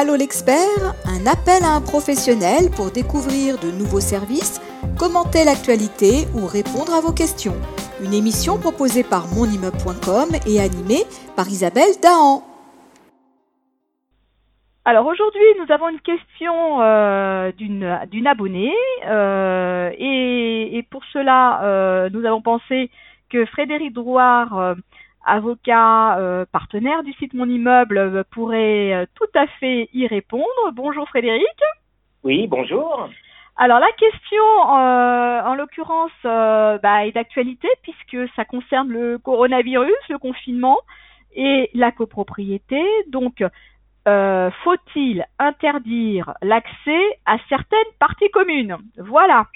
Allô l'expert, un appel à un professionnel pour découvrir de nouveaux services, commenter l'actualité ou répondre à vos questions. Une émission proposée par monimmeuble.com et animée par Isabelle Dahan. Alors aujourd'hui, nous avons une question euh, d'une abonnée euh, et, pour cela, euh, nous avons pensé que Frédéric Drouard avocat euh, partenaire du site Mon Immeuble euh, pourrait euh, tout à fait y répondre. Bonjour Frédéric. Oui, bonjour. Alors la question, en l'occurrence, bah, est d'actualité puisque ça concerne le coronavirus, le confinement et la copropriété. Donc, faut-il interdire l'accès à certaines parties communes? Voilà.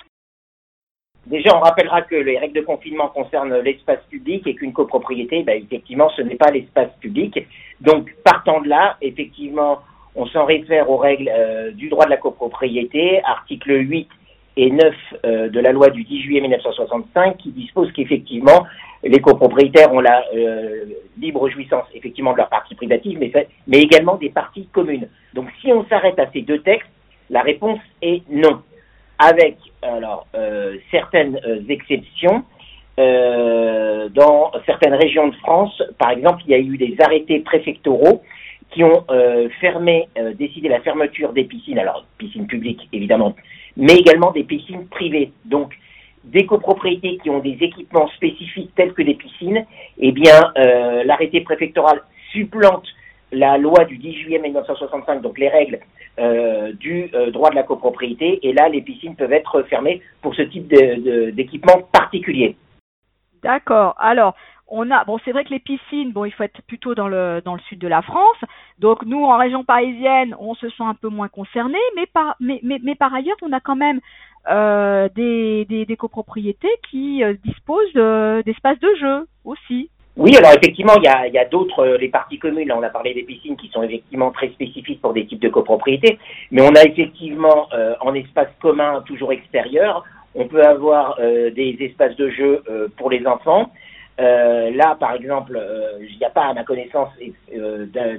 Déjà, on rappellera que les règles de confinement concernent l'espace public et qu'une copropriété, ben, effectivement, ce n'est pas l'espace public. Donc, partant de là, effectivement, on s'en réfère aux règles euh, du droit de la copropriété, articles 8 et 9 euh, de la loi du 10 juillet 1965, qui dispose qu'effectivement, les copropriétaires ont la euh, libre jouissance, effectivement, de leur partie privative, mais également des parties communes. Donc, si on s'arrête à ces deux textes, la réponse est non avec alors euh, certaines euh, exceptions. Euh, dans certaines régions de France, par exemple, il y a eu des arrêtés préfectoraux qui ont fermé, décidé la fermeture des piscines, alors piscines publiques évidemment, mais également des piscines privées. Donc, des copropriétés qui ont des équipements spécifiques tels que des piscines, eh bien, l'arrêté préfectoral supplante la loi du 10 juillet 1965, donc les règles euh, du euh, droit de la copropriété, et là, les piscines peuvent être fermées pour ce type d'équipement particulier. D'accord. Alors, on a, bon, c'est vrai que les piscines, bon, il faut être plutôt dans le dans le sud de la France. Donc nous, en région parisienne, on se sent un peu moins concernés, mais par mais mais, mais par ailleurs, on a quand même euh, des, des, copropriétés qui disposent d'espaces de jeu aussi. Oui, alors effectivement, il y a, y a d'autres, euh, les parties communes, là on a parlé des piscines qui sont effectivement très spécifiques pour des types de copropriétés, mais on a effectivement euh, en espace commun toujours extérieur, on peut avoir euh, des espaces de jeu pour les enfants. là, par exemple, il n'y a pas à ma connaissance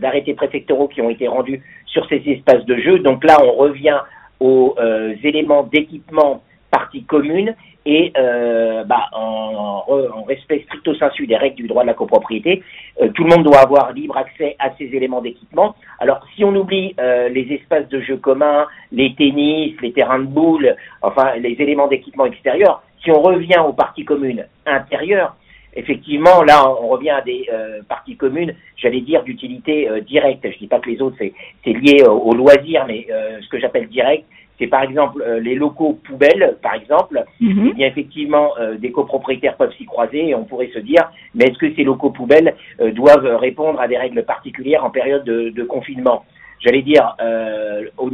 d'arrêtés préfectoraux qui ont été rendus sur ces espaces de jeu, donc là on revient aux éléments d'équipement partie commune et euh, bah, en, respect stricto sensu des règles du droit de la copropriété, euh, tout le monde doit avoir libre accès à ces éléments d'équipement. Alors si on oublie euh, les espaces de jeux communs, les tennis, les terrains de boules, enfin les éléments d'équipement extérieurs, si on revient aux parties communes intérieures, effectivement là on revient à des euh, parties communes, j'allais dire d'utilité directe. Je dis pas que les autres c'est lié au, au loisir, mais ce que j'appelle direct, c'est par exemple euh, les locaux poubelles, par exemple, mhm. eh bien effectivement euh, des copropriétaires peuvent s'y croiser et on pourrait se dire, mais est-ce que ces locaux poubelles euh, doivent répondre à des règles particulières en période de, confinement? J'allais dire, au,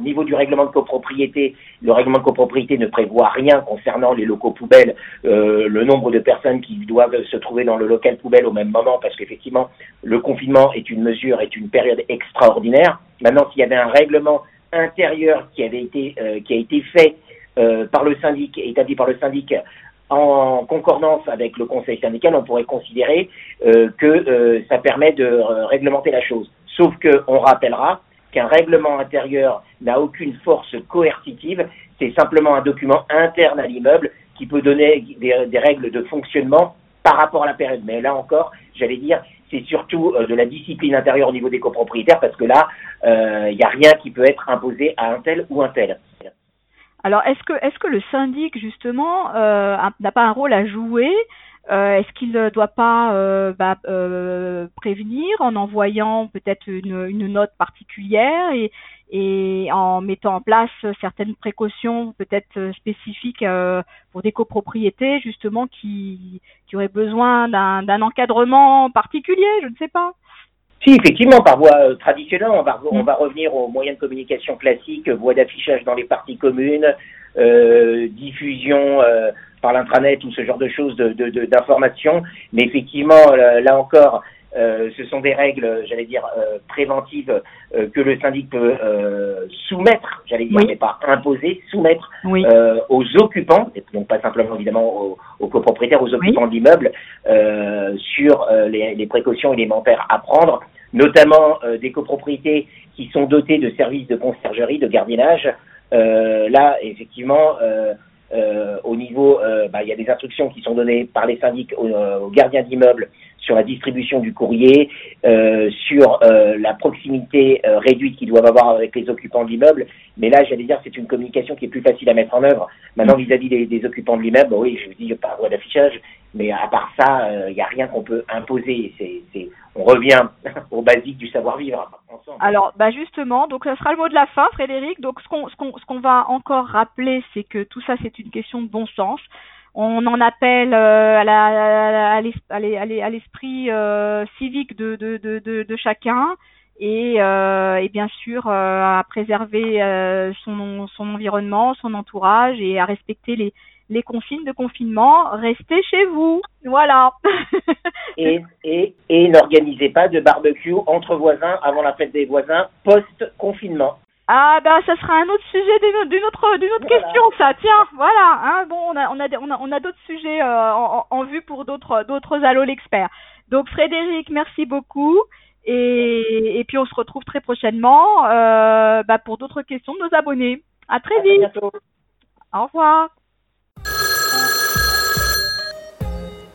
niveau du règlement de copropriété, le règlement de copropriété ne prévoit rien concernant les locaux poubelles, le nombre de personnes qui doivent se trouver dans le local poubelle au même moment, parce qu'effectivement, le confinement est une mesure, est une période extraordinaire. Maintenant, s'il y avait un règlement intérieur qui avait été euh, qui a été fait euh, par le syndic, établi par le syndic en concordance avec le conseil syndical, on pourrait considérer euh, que ça permet de réglementer la chose. Sauf qu'on rappellera qu'un règlement intérieur n'a aucune force coercitive, c'est simplement un document interne à l'immeuble qui peut donner des, règles de fonctionnement par rapport à la période. Mais là encore, j'allais dire, c'est surtout de la discipline intérieure au niveau des copropriétaires, parce que là, il euh, n'y a rien qui peut être imposé à un tel ou un tel. Alors, est-ce que, est-ce que le syndic, justement, euh, n'a pas un rôle à jouer euh, Est-ce qu'il ne doit pas euh, bah, euh, prévenir en envoyant peut-être une, une, note particulière et, et en mettant en place certaines précautions peut-être spécifiques pour des copropriétés, justement, qui, qui auraient besoin d'un, encadrement particulier? Je ne sais pas. Si, effectivement, par voie traditionnelle, on va, on mm. va revenir aux moyens de communication classiques, voie d'affichage dans les parties communes, diffusion euh, par l'intranet ou ce genre de choses d'informations. De, de, Mais effectivement, là encore, euh, ce sont des règles, j'allais dire, euh, préventives euh, que le syndic peut soumettre, j'allais dire, mais pas imposer, soumettre aux occupants, et donc pas simplement évidemment aux, copropriétaires, aux occupants de l'immeuble, sur les, les, précautions élémentaires à prendre, notamment des copropriétés qui sont dotés de services de conciergerie, de gardiennage. Là, effectivement, au niveau, bah, il y a des instructions qui sont données par les syndics aux gardiens d'immeubles sur la distribution du courrier, euh, sur euh, la proximité euh, réduite qu'ils doivent avoir avec les occupants de l'immeuble. Mais là, j'allais dire, c'est une communication qui est plus facile à mettre en œuvre. Maintenant, vis-à-vis des, occupants de l'immeuble, oui, je vous dis par voie d'affichage, mais à part ça, il n'y a rien qu'on peut imposer. C'est, on revient au basique du savoir-vivre. Alors, bah justement, donc ça sera le mot de la fin, Frédéric. Donc, ce qu'on, ce qu'on, ce qu'on va encore rappeler, c'est que tout ça, c'est une question de bon sens. On en appelle euh, à, l'esprit euh, civique de, chacun et, euh, bien sûr à préserver son, environnement, son entourage et à respecter les, les de confinement. Restez chez vous, voilà. et n'organisez pas de barbecue entre voisins avant la fête des voisins post-confinement. Ah ben ça sera un autre sujet d'une autre d'une autre question ça tiens voilà hein bon on a on a on a, on a d'autres sujets euh, en, en, vue pour d'autres d'autres allo l'expert. Donc Frédéric merci beaucoup et, et puis on se retrouve très prochainement euh, bah, pour d'autres questions de nos abonnés. À très vite. au revoir